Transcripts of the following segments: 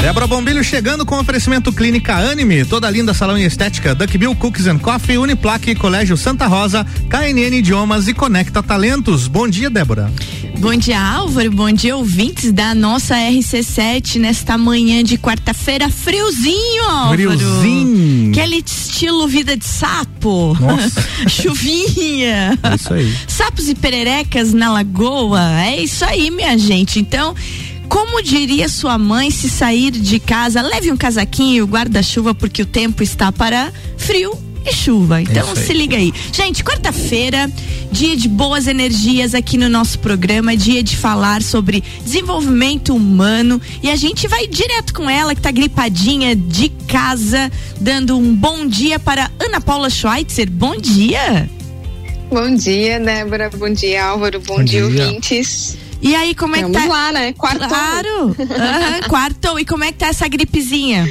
Débora Bombilho chegando com oferecimento Clínica Anime, toda linda salão e estética, Duckbill Cookies and Coffee, Uniplaque, Colégio Santa Rosa, KNN Idiomas e Conecta Talentos. Bom dia, Débora. Bom dia, Álvaro. Bom dia, ouvintes da nossa RC7 nesta manhã de quarta-feira. Friozinho, Álvaro. Friozinho. Aquele estilo vida de sapo. Nossa. Chuvinha. É isso aí. Sapos e pererecas na lagoa. É isso aí, minha gente. Então. Como diria sua mãe se sair de casa, leve um casaquinho, guarda-chuva, porque o tempo está para frio e chuva. Então se liga aí. Gente, quarta-feira, dia de boas energias aqui no nosso programa, dia de falar sobre desenvolvimento humano e a gente vai direto com ela que tá gripadinha de casa, dando um bom dia para Ana Paula Schweitzer. Bom dia. Bom dia, Débora. Bom dia, Álvaro. Bom, Bom dia, dia. ouvintes. E aí, como é Vamos que tá? lá, né? Quarto. Claro. Aham, quarto. E como é que tá essa gripezinha?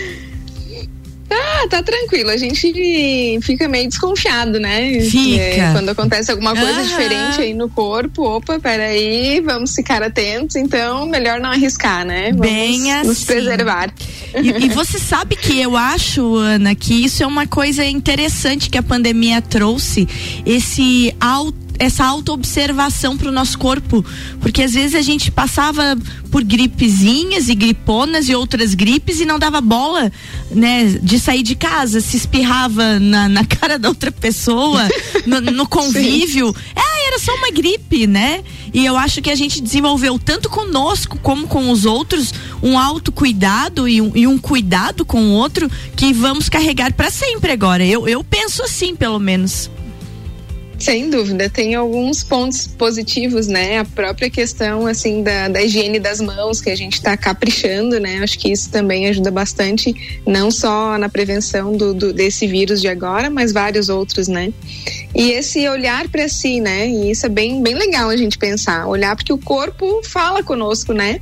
Ah, tá tranquilo. A gente fica meio desconfiado, né? Fica. É, quando acontece alguma coisa Aham. diferente aí no corpo, opa, peraí, vamos ficar atentos. Então, melhor não arriscar, né? Vamos Bem nos assim. preservar. E, e você sabe que eu acho, Ana, que isso é uma coisa interessante que a pandemia trouxe, esse auto essa autoobservação para o nosso corpo, porque às vezes a gente passava por gripezinhas e griponas e outras gripes e não dava bola, né, de sair de casa, se espirrava na, na cara da outra pessoa, no, no convívio, é, era só uma gripe, né? E eu acho que a gente desenvolveu tanto conosco como com os outros um autocuidado e um, e um cuidado com o outro que vamos carregar para sempre agora. Eu, eu penso assim, pelo menos. Sem dúvida, tem alguns pontos positivos, né? A própria questão, assim, da, da higiene das mãos, que a gente está caprichando, né? Acho que isso também ajuda bastante, não só na prevenção do, do- desse vírus de agora, mas vários outros, né? E esse olhar para si, né? E isso é bem, bem legal a gente pensar. Olhar porque o corpo fala conosco, né?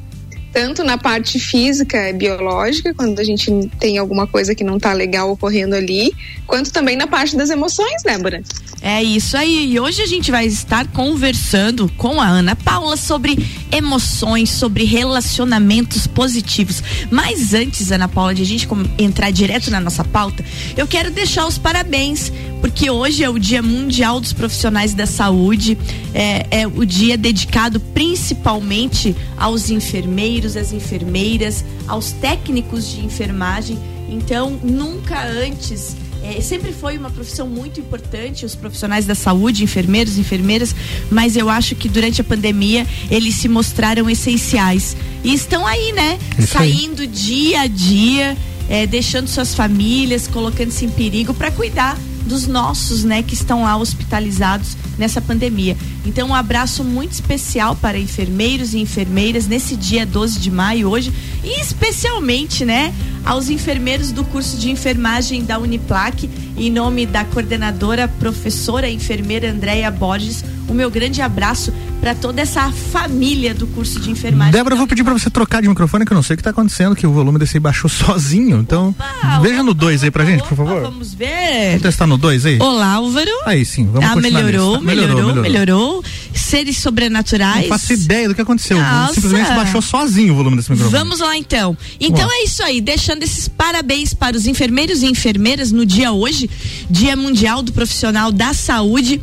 Tanto na parte física e biológica, quando a gente tem alguma coisa que não tá legal ocorrendo ali, quanto também na parte das emoções, Débora. É isso aí. E hoje a gente vai estar conversando com a Ana Paula sobre emoções, sobre relacionamentos positivos. Mas antes, Ana Paula, de a gente entrar direto na nossa pauta, eu quero deixar os parabéns, porque hoje é o Dia Mundial dos Profissionais da Saúde. É, é o dia dedicado principalmente aos enfermeiros, às enfermeiras, aos técnicos de enfermagem. Então, nunca antes. É, sempre foi uma profissão muito importante, os profissionais da saúde, enfermeiros, enfermeiras, mas eu acho que durante a pandemia eles se mostraram essenciais. E estão aí, né? Isso aí. Saindo dia a dia, é, deixando suas famílias, colocando-se em perigo para cuidar dos nossos, né, que estão lá hospitalizados nessa pandemia. Então, um abraço muito especial para enfermeiros e enfermeiras nesse dia 12 de maio hoje, e especialmente, né, aos enfermeiros do curso de enfermagem da Uniplac, em nome da coordenadora professora enfermeira Andréia Borges, o meu grande abraço para toda essa família do curso de enfermagem. Débora, eu vou pedir pra você trocar de microfone, que eu não sei o que tá acontecendo, que o volume desse aí baixou sozinho. Então, Opa, veja no opa, 2 aí pra opa, gente, por favor. Vamos ver. Vamos testar no 2 aí? Olá, Álvaro. Aí sim, vamos ah, continuar melhorou, nisso. melhorou, melhorou, Seres sobrenaturais. Não faço ideia do que aconteceu. Nossa. Simplesmente baixou sozinho o volume desse microfone. Vamos lá então. Então é isso aí, deixando esses parabéns para os enfermeiros e enfermeiras no dia hoje, Dia Mundial do Profissional da Saúde.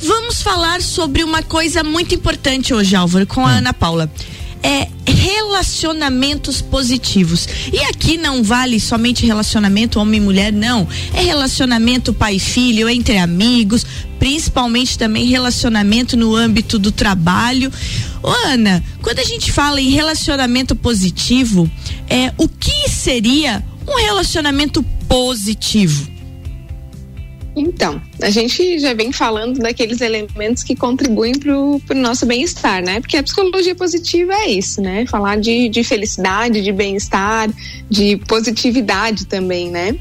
Vamos falar sobre uma coisa muito importante hoje, Álvaro, com Hum. a Ana Paula. É relacionamentos positivos. E aqui não vale somente relacionamento homem e mulher, não. É relacionamento pai e filho, entre amigos, principalmente também relacionamento no âmbito do trabalho. Ô, Ana, quando a gente fala em relacionamento positivo, é, o que seria um relacionamento positivo? Então, a gente já vem falando daqueles elementos que contribuem para o nosso bem-estar, né? Porque a psicologia positiva é isso, né? Falar de, de felicidade, de bem-estar, de positividade também, né?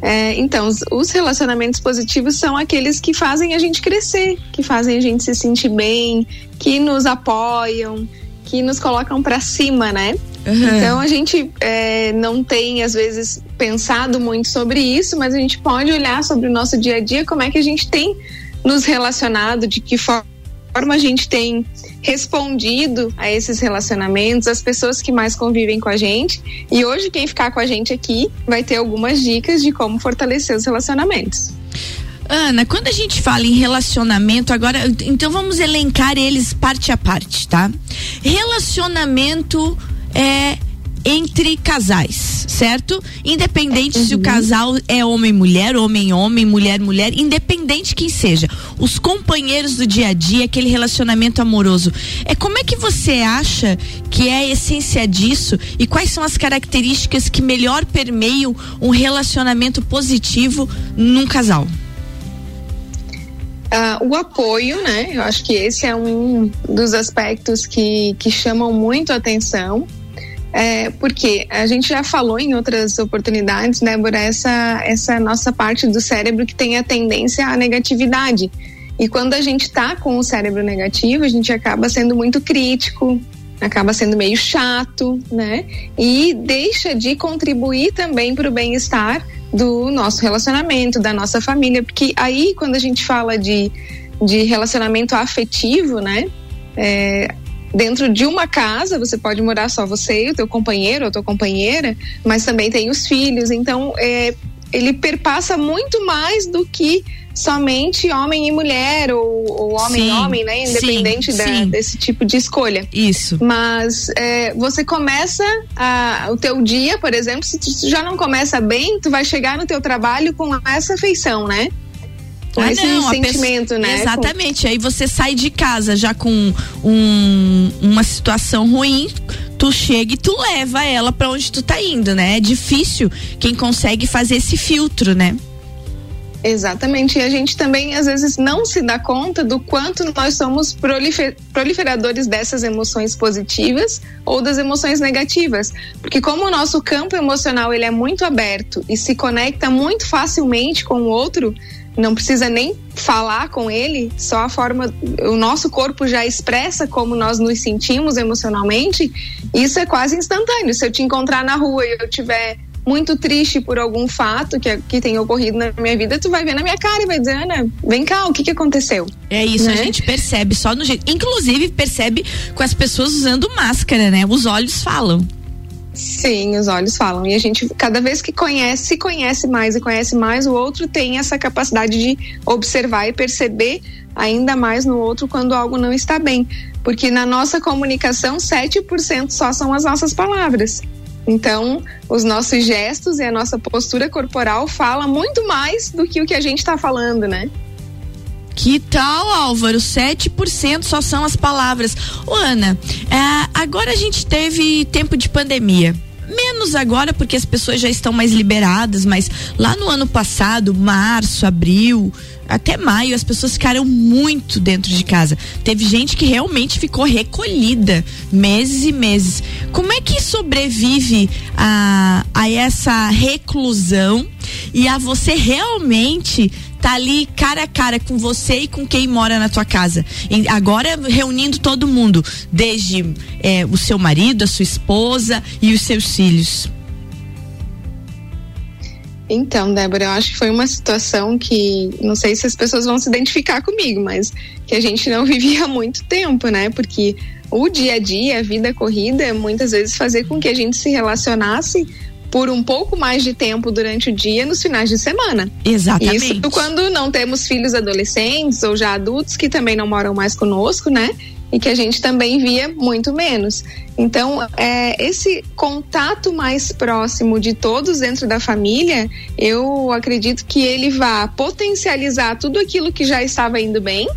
É, então, os, os relacionamentos positivos são aqueles que fazem a gente crescer, que fazem a gente se sentir bem, que nos apoiam, que nos colocam para cima, né? Então a gente é, não tem, às vezes, pensado muito sobre isso, mas a gente pode olhar sobre o nosso dia a dia, como é que a gente tem nos relacionado, de que forma a gente tem respondido a esses relacionamentos, as pessoas que mais convivem com a gente. E hoje, quem ficar com a gente aqui vai ter algumas dicas de como fortalecer os relacionamentos. Ana, quando a gente fala em relacionamento, agora, então vamos elencar eles parte a parte, tá? Relacionamento é entre casais, certo? Independente uhum. se o uhum. casal é homem-mulher, homem-homem, mulher-mulher, independente quem seja. Os companheiros do dia a dia, aquele relacionamento amoroso. É como é que você acha que é a essência disso e quais são as características que melhor permeiam um relacionamento positivo num casal? Uh, o apoio, né? Eu acho que esse é um dos aspectos que, que chamam muito a atenção. É, porque a gente já falou em outras oportunidades, Débora, essa, essa nossa parte do cérebro que tem a tendência à negatividade. E quando a gente está com o cérebro negativo, a gente acaba sendo muito crítico, acaba sendo meio chato, né? E deixa de contribuir também para o bem-estar do nosso relacionamento, da nossa família, porque aí quando a gente fala de, de relacionamento afetivo, né? É, dentro de uma casa, você pode morar só você e o teu companheiro ou tua companheira, mas também tem os filhos, então é, ele perpassa muito mais do que somente homem e mulher ou, homem e homem, né? Independente sim, da, sim. desse tipo de escolha. Isso. Mas é, você começa a, o teu dia, por exemplo, se tu já não começa bem, tu vai chegar no teu trabalho com essa afeição, né? Com ah, esse não, sentimento, pessoa, né? Exatamente. Com... Aí você sai de casa já com um, uma situação ruim, tu chega e tu leva ela para onde tu tá indo, né? É difícil quem consegue fazer esse filtro, né? Exatamente. E a gente também, às vezes, não se dá conta do quanto nós somos prolifer proliferadores dessas emoções positivas ou das emoções negativas. Porque como o nosso campo emocional ele é muito aberto e se conecta muito facilmente com o outro, não precisa nem falar com ele, só a forma, o nosso corpo já expressa como nós nos sentimos emocionalmente, isso é quase instantâneo. Se eu te encontrar na rua e eu tiver muito triste por algum fato que, que tem ocorrido na minha vida, tu vai ver na minha cara e vai dizer, Ana, vem cá, o que que aconteceu? É isso, né? a gente percebe só no jeito. Inclusive, percebe com as pessoas usando máscara, né? Os olhos falam. Sim, os olhos falam. E a gente, cada vez que conhece, conhece mais e conhece mais, o outro tem essa capacidade de observar e perceber ainda mais no outro quando algo não está bem. Porque na nossa comunicação, 7% só são as nossas palavras. Então, os nossos gestos e a nossa postura corporal fala muito mais do que o que a gente está falando, né? Que tal, Álvaro? 7% só são as palavras. Ô, Ana, é, agora a gente teve tempo de pandemia. Menos agora, porque as pessoas já estão mais liberadas, mas lá no ano passado, março, abril, até maio, as pessoas ficaram muito dentro de casa. Teve gente que realmente ficou recolhida meses e meses. Como é que sobrevive a, a essa reclusão e a você realmente tá ali cara a cara com você e com quem mora na tua casa. E agora reunindo todo mundo, desde é, o seu marido, a sua esposa e os seus filhos. Então, Débora, eu acho que foi uma situação que não sei se as pessoas vão se identificar comigo, mas que a gente não vivia há muito tempo, né? Porque o dia a dia, a vida corrida, muitas vezes fazer com que a gente se relacionasse por um pouco mais de tempo durante o dia nos finais de semana. Exatamente. Isso quando não temos filhos adolescentes ou já adultos que também não moram mais conosco, né? E que a gente também via muito menos. Então, é, esse contato mais próximo de todos dentro da família, eu acredito que ele vá potencializar tudo aquilo que já estava indo bem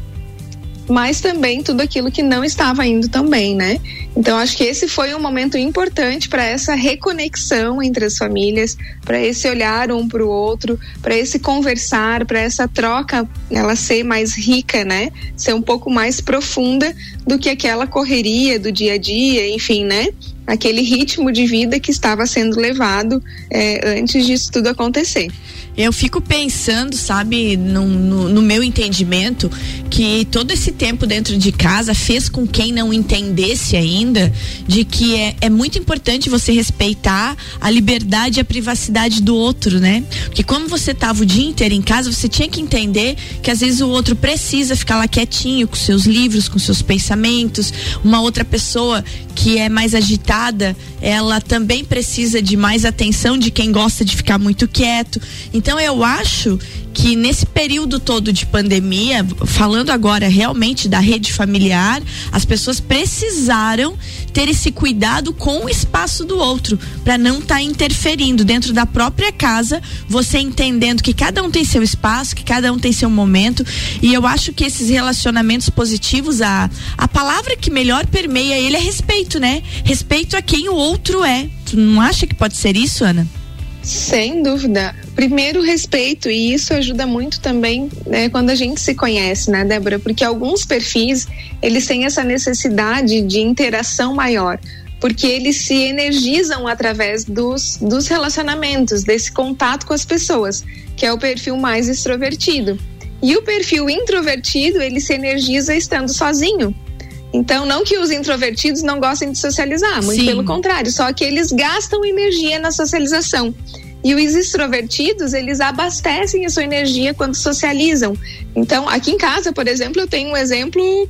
mas também tudo aquilo que não estava indo tão bem, né? Então acho que esse foi um momento importante para essa reconexão entre as famílias, para esse olhar um para o outro, para esse conversar, para essa troca ela ser mais rica, né? Ser um pouco mais profunda do que aquela correria do dia a dia, enfim, né? aquele ritmo de vida que estava sendo levado é, antes disso tudo acontecer. Eu fico pensando, sabe, no, no, no, meu entendimento, que todo esse tempo dentro de casa fez com quem não entendesse ainda de que é, é muito importante você respeitar a liberdade e a privacidade do outro, né? Porque como você tava o dia inteiro em casa, você tinha que entender que às vezes o outro precisa ficar lá quietinho com seus livros, com seus pensamentos. Uma outra pessoa que é mais agitada, ela também precisa de mais atenção de quem gosta de ficar muito quieto. Então eu acho que nesse período todo de pandemia, falando agora realmente da rede familiar, as pessoas precisaram ter esse cuidado com o espaço do outro, para não estar tá interferindo dentro da própria casa, você entendendo que cada um tem seu espaço, que cada um tem seu momento, e eu acho que esses relacionamentos positivos, a, a palavra que melhor permeia ele é respeito, né? Respeito a quem o outro é. Tu não acha que pode ser isso, Ana? Sem dúvida. Primeiro, respeito, e isso ajuda muito também né, quando a gente se conhece, né, Débora? Porque alguns perfis, eles têm essa necessidade de interação maior, porque eles se energizam através dos, dos relacionamentos, desse contato com as pessoas, que é o perfil mais extrovertido. E o perfil introvertido, ele se energiza estando sozinho. Então, não que os introvertidos não gostem de socializar, muito Sim. pelo contrário, só que eles gastam energia na socialização. E os extrovertidos, eles abastecem a sua energia quando socializam. Então, aqui em casa, por exemplo, eu tenho um exemplo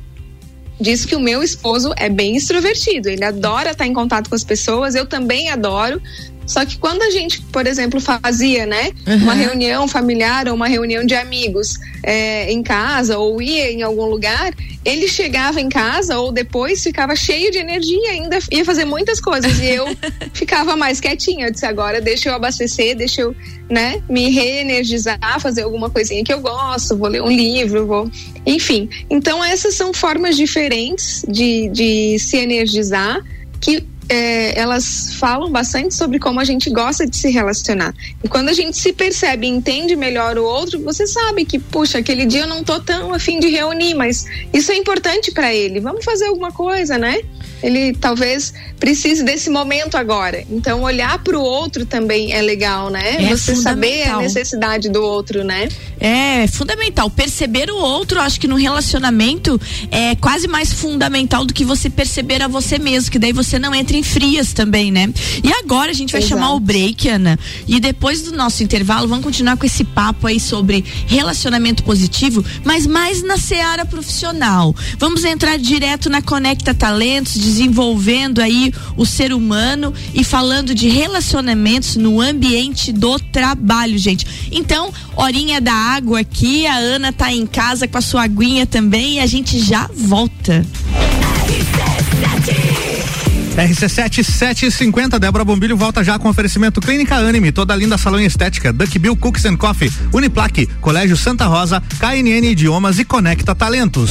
disso que o meu esposo é bem extrovertido. Ele adora estar em contato com as pessoas, eu também adoro. Só que quando a gente, por exemplo, fazia, né, uhum. uma reunião familiar ou uma reunião de amigos é, em casa ou ia em algum lugar, ele chegava em casa ou depois ficava cheio de energia, ainda ia fazer muitas coisas e eu ficava mais quietinha. Eu disse agora deixa eu abastecer, deixa eu, né, me reenergizar, fazer alguma coisinha que eu gosto, vou ler um livro, vou, enfim. Então essas são formas diferentes de, de se energizar que é, elas falam bastante sobre como a gente gosta de se relacionar. E quando a gente se percebe e entende melhor o outro, você sabe que, puxa, aquele dia eu não tô tão afim de reunir, mas isso é importante para ele. Vamos fazer alguma coisa, né? Ele talvez precise desse momento agora. Então, olhar para o outro também é legal, né? É Você saber a necessidade do outro, né? É, fundamental. Perceber o outro, acho que no relacionamento é quase mais fundamental do que você perceber a você mesmo, que daí você não entra em frias também, né? E agora a gente vai Exato. chamar o break, Ana. E depois do nosso intervalo, vamos continuar com esse papo aí sobre relacionamento positivo, mas mais na seara profissional. Vamos entrar direto na Conecta Talentos desenvolvendo aí o ser humano e falando de relacionamentos no ambiente do trabalho, gente. Então, horinha da água aqui, a Ana tá em casa com a sua aguinha também e a gente já volta. RC7 750, Débora Bombilho volta já com oferecimento Clínica Anime, toda linda salão e estética, Duck Bill Cooks and Coffee, Uniplaque, Colégio Santa Rosa, KNN Idiomas e Conecta Talentos.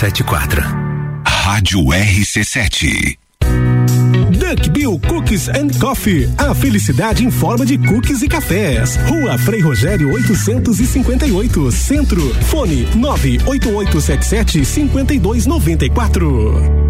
574. Rádio RC7. Duck Bill Cookies and Coffee. A felicidade em forma de cookies e cafés. Rua Frei Rogério 858, Centro. Fone 98877 5294.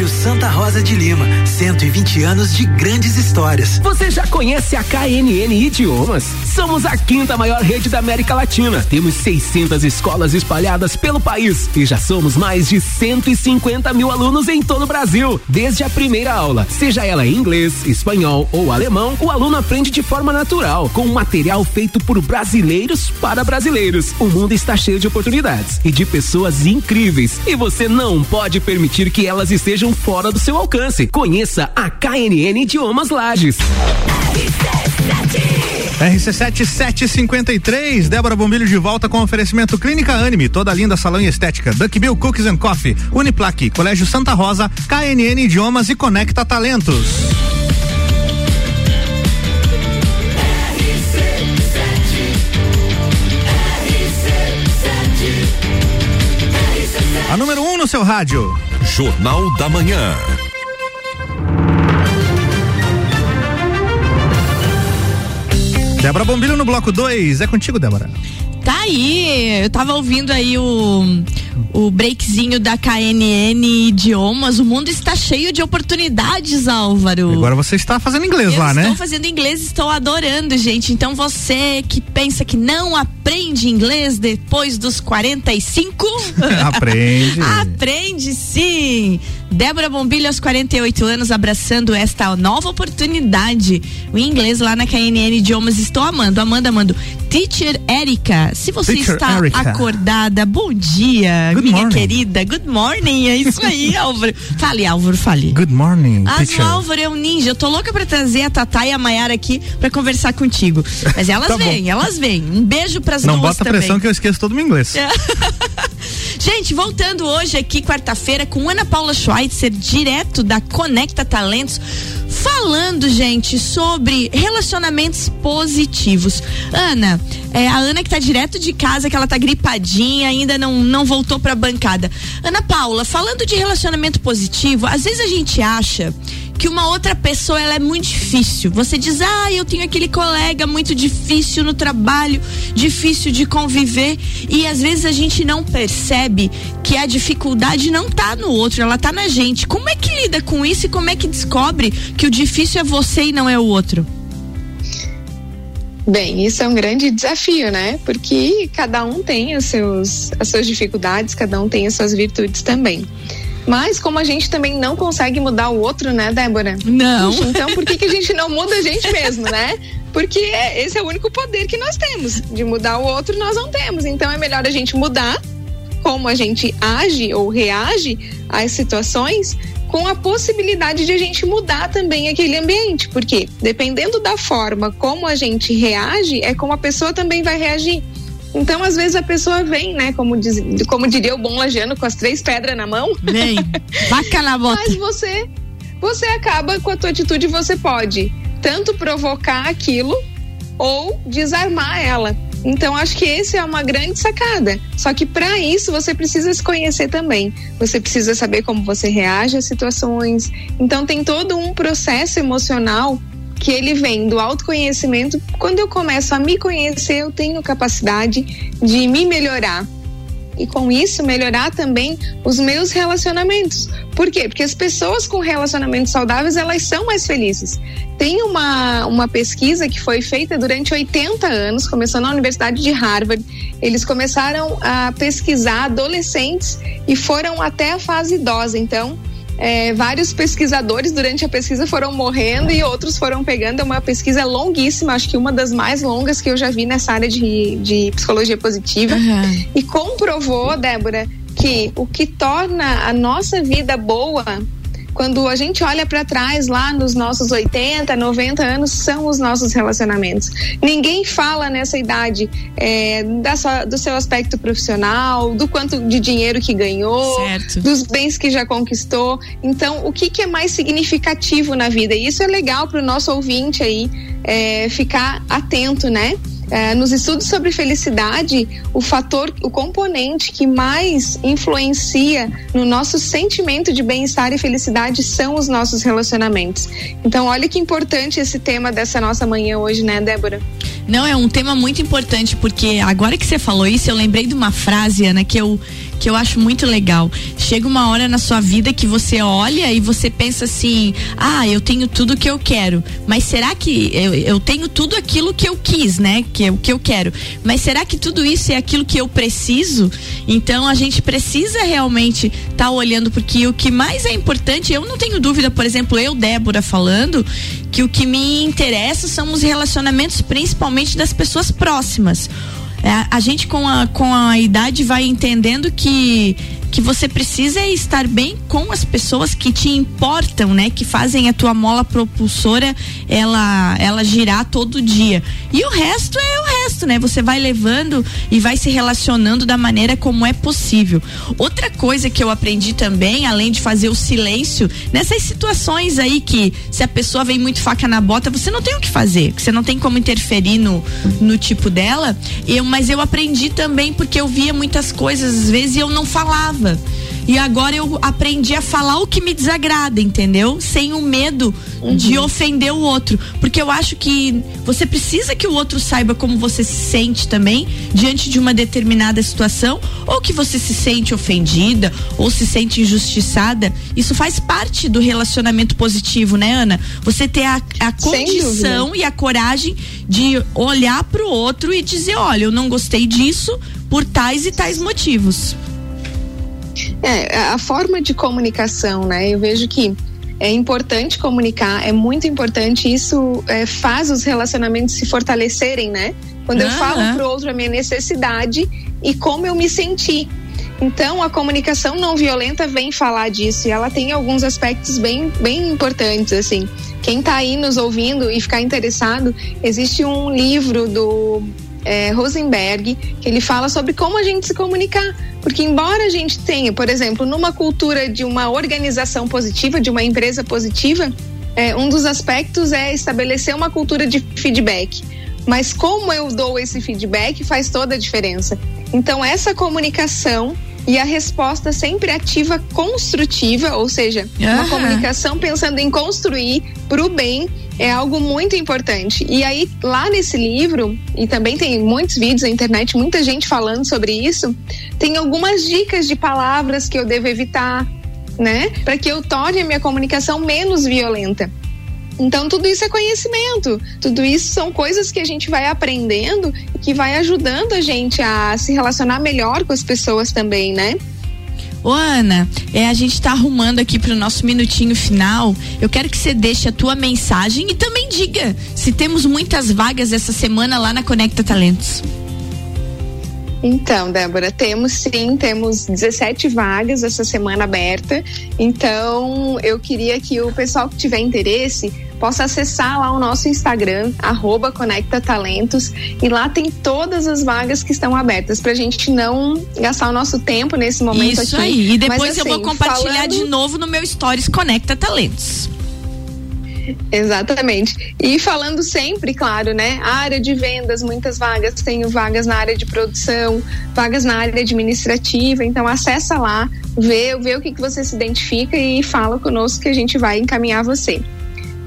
Colégio Santa Rosa de Lima, 120 anos de grandes histórias. Você já conhece a KNN Idiomas? Somos a quinta maior rede da América Latina. Temos 600 escolas espalhadas pelo país e já somos mais de 150 mil alunos em todo o Brasil. Desde a primeira aula, seja ela em inglês, espanhol ou alemão, o aluno aprende de forma natural, com material feito por brasileiros para brasileiros. O mundo está cheio de oportunidades e de pessoas incríveis e você não pode permitir que elas estejam fora do seu alcance. Conheça a KNN Idiomas Lages. RC7 753, Débora Bombilho de volta com oferecimento Clínica Anime, toda linda salão e estética, Duck Bill Cookies and Coffee, Uniplaque, Colégio Santa Rosa, KNN Idiomas e Conecta Talentos. A número 1 um no seu rádio. Jornal da Manhã. Débora Bombilho no bloco 2. É contigo, Débora. Tá aí, eu tava ouvindo aí o, o breakzinho da KNN Idiomas. O mundo está cheio de oportunidades, Álvaro. Agora você está fazendo inglês eu lá, né? Estou fazendo inglês, estou adorando, gente. Então você que pensa que não aprende inglês depois dos 45, Aprende. aprende sim. Débora Bombilho aos 48 anos abraçando esta nova oportunidade. O inglês lá na KNN Idiomas estou amando, amando, amando. Teacher Erika, se você Teacher está Erika. acordada, bom dia, Good minha morning. querida. Good morning, é isso aí, Álvaro. Fale, Álvaro, fale. Good morning, As teacher. Álvaro é um ninja. Eu tô louca pra trazer a Tatá e a Mayara aqui pra conversar contigo. Mas elas Tá vêm, elas vêm. Um beijo pras Não duas bota também. pressão que eu esqueço todo o meu inglês. Gente, voltando hoje aqui, quarta-feira, com Ana Paula Schweitzer, direto da Conecta Talentos, falando, gente, sobre relacionamentos positivos. Ana, é, a Ana que tá direto de casa, que ela tá gripadinha, ainda não, não voltou pra bancada. Ana Paula, falando de relacionamento positivo, às vezes a gente acha que uma outra pessoa ela é muito difícil. Você diz, ah, eu tenho aquele colega muito difícil no trabalho, difícil de conviver. E às vezes a gente não percebe que a dificuldade não tá no outro, ela tá na gente. Como é que lida com isso e como é que descobre que o difícil é você e não é o outro? Bem, isso é um grande desafio, né? Porque cada um tem os seus, as suas dificuldades, cada um tem as suas virtudes também. Mas como a gente também não consegue mudar o outro, né, Débora? Não. Então por que, que a gente não muda a gente mesmo, né? Porque é- esse é o único poder que nós temos. De mudar o outro, nós não temos. Então é melhor a gente mudar como a gente age ou reage às situações com a possibilidade de a gente mudar também aquele ambiente, porque dependendo da forma como a gente reage, é como a pessoa também vai reagir. Então, às vezes a pessoa vem, né, como, diz, como diria o bom lagiano, com as três pedras na mão. Vem, vaca na bota. Mas você, você acaba com a tua atitude, você pode tanto provocar aquilo ou desarmar ela. Então acho que esse é uma grande sacada. Só que para isso você precisa se conhecer também. Você precisa saber como você reage às situações. Então tem todo um processo emocional que ele vem do autoconhecimento. Quando eu começo a me conhecer, eu tenho capacidade de me melhorar e com isso melhorar também os meus relacionamentos. Por quê? Porque as pessoas com relacionamentos saudáveis, elas são mais felizes. Tem uma, uma pesquisa que foi feita durante 80 anos, começou na Universidade de Harvard. Eles começaram a pesquisar adolescentes e foram até a fase idosa. Então, é, vários pesquisadores durante a pesquisa foram morrendo e outros foram pegando. É uma pesquisa longuíssima, acho que uma das mais longas que eu já vi nessa área de, de psicologia positiva. Uhum. E comprovou, Débora, que o que torna a nossa vida boa quando a gente olha para trás lá nos nossos 80, 90 anos, são os nossos relacionamentos. Ninguém fala nessa idade é, da sua- do seu aspecto profissional, do quanto de dinheiro que ganhou, Certo. dos bens que já conquistou. Então, o que, que é mais significativo na vida? E isso é legal para o nosso ouvinte aí é, ficar atento, né? É, nos estudos sobre felicidade, o fator, o componente que mais influencia no nosso sentimento de bem-estar e felicidade são os nossos relacionamentos. Então, olha que importante esse tema dessa nossa manhã hoje, né, Débora? Não, é um tema muito importante, porque agora que você falou isso, eu lembrei de uma frase, Ana, que eu, que eu acho muito legal. Chega uma hora na sua vida que você olha e você pensa assim: ah, eu tenho tudo que eu quero, mas será que eu, eu tenho tudo aquilo que eu quis, né? Que é o que eu quero. Mas será que tudo isso é aquilo que eu preciso? Então a gente precisa realmente estar olhando, porque o que mais é importante, eu não tenho dúvida, por exemplo, eu, Débora, falando, que o que me interessa são os relacionamentos, principalmente das pessoas próximas. É, a gente com a, com a idade vai entendendo que que você precisa estar bem com as pessoas que te importam, né? Que fazem a tua mola propulsora ela ela girar todo dia. E o resto é o resto, né? Você vai levando e vai se relacionando da maneira como é possível. Outra coisa que eu aprendi também, além de fazer o silêncio, nessas situações aí que se a pessoa vem muito faca na bota, você não tem o que fazer, você não tem como interferir no, no tipo dela. Eu, mas eu aprendi também porque eu via muitas coisas às vezes e eu não falava. E agora eu aprendi a falar o que me desagrada, entendeu? Sem o medo de ofender o outro. Porque eu acho que você precisa que o outro saiba como você se sente também diante de uma determinada situação, ou que você se sente ofendida, ou se sente injustiçada. Isso faz parte do relacionamento positivo, né, Ana? Você ter a, a condição e a coragem de olhar pro outro e dizer: olha, eu não gostei disso por tais e tais motivos. É, a forma de comunicação, né? Eu vejo que é importante comunicar, é muito importante. Isso é, faz os relacionamentos se fortalecerem, né? Quando eu Aham. falo pro outro a minha necessidade e como eu me senti. Então, a comunicação não violenta vem falar disso e ela tem alguns aspectos bem, bem importantes, assim. Quem tá aí nos ouvindo e ficar interessado, existe um livro do é, Rosenberg que ele fala sobre como a gente se comunicar. Porque, embora a gente tenha, por exemplo, numa cultura de uma organização positiva, de uma empresa positiva, é, um dos aspectos é estabelecer uma cultura de feedback. Mas como eu dou esse feedback faz toda a diferença. Então, essa comunicação e a resposta sempre ativa construtiva, ou seja, uma comunicação pensando em construir para o bem é algo muito importante. E aí, lá nesse livro, e também tem muitos vídeos na internet, muita gente falando sobre isso, tem algumas dicas de palavras que eu devo evitar, né? Para que eu torne a minha comunicação menos violenta. Então, tudo isso é conhecimento. Tudo isso são coisas que a gente vai aprendendo e que vai ajudando a gente a se relacionar melhor com as pessoas também, né? Ô Ana, é, a gente tá arrumando aqui pro nosso minutinho final. Eu quero que você deixe a tua mensagem e também diga se temos muitas vagas essa semana lá na Conecta Talentos. Então, Débora, temos sim, temos 17 vagas essa semana aberta. Então, eu queria que o pessoal que tiver interesse possa acessar lá o nosso Instagram, arroba Conecta Talentos, e lá tem todas as vagas que estão abertas, pra gente não gastar o nosso tempo nesse momento Isso aqui. aí. E depois Mas, eu vou assim, compartilhar falando- de novo no meu Stories Conecta Talentos. Exatamente. E falando sempre, claro, né? A área de vendas, muitas vagas, tenho vagas na área de produção, vagas na área administrativa. Então acessa lá, vê, vê o que, que você se identifica e fala conosco que a gente vai encaminhar você.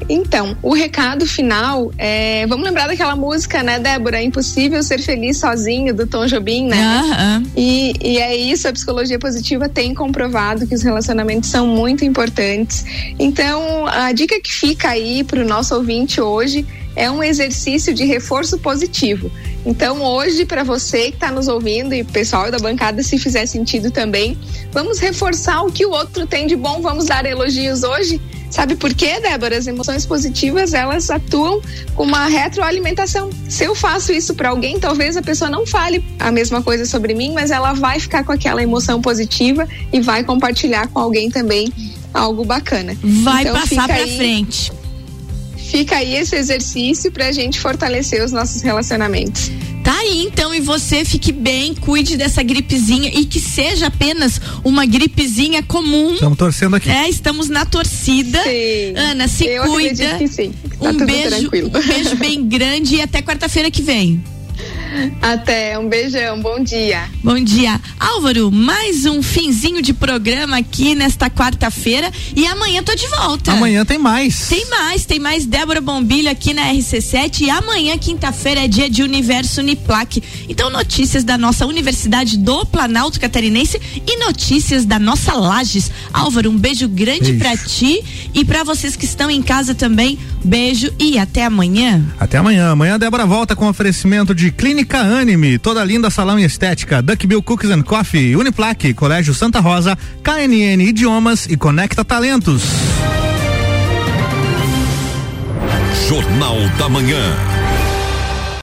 Então, o recado final é. Vamos lembrar daquela música, né, Débora? É impossível ser feliz sozinho, do Tom Jobim, né? Aham. E, e é isso, a psicologia positiva tem comprovado que os relacionamentos são muito importantes. Então, a dica que fica aí para o nosso ouvinte hoje é um exercício de reforço positivo. Então, hoje, para você que está nos ouvindo e o pessoal da bancada, se fizer sentido também, vamos reforçar o que o outro tem de bom, vamos dar elogios hoje. Sabe por quê, Débora? As emoções positivas, elas atuam com uma retroalimentação. Se eu faço isso para alguém, talvez a pessoa não fale a mesma coisa sobre mim, mas ela vai ficar com aquela emoção positiva e vai compartilhar com alguém também algo bacana. Vai Então, passar aí- frente. Fica aí esse exercício pra gente fortalecer os nossos relacionamentos. Tá aí então, e você fique bem, cuide dessa gripezinha e que seja apenas uma gripezinha comum. Estamos torcendo aqui. É, estamos na torcida. Ana, se Eu cuida. que sim. Tá um tudo beijo, tranquilo. um beijo bem grande e até quarta-feira que vem. Até, um beijão, bom dia. Bom dia. Álvaro, mais um finzinho de programa aqui nesta quarta-feira e amanhã tô de volta. Amanhã tem mais. Tem mais, tem mais Débora Bombilho aqui na RC7 e amanhã, quinta-feira, é dia de Universo Uniplac. Então, notícias da nossa Universidade do Planalto Catarinense e notícias da nossa Lages. Álvaro, um beijo grande pra ti e pra vocês que estão em casa também. Beijo e até amanhã. Até amanhã. Amanhã a Débora volta com oferecimento de Clínica Anime, toda linda salão e estética, Duckbill Cookies and Coffee, Uniplaque, Colégio Santa Rosa, KNN Idiomas e Conecta Talentos. Jornal da Manhã.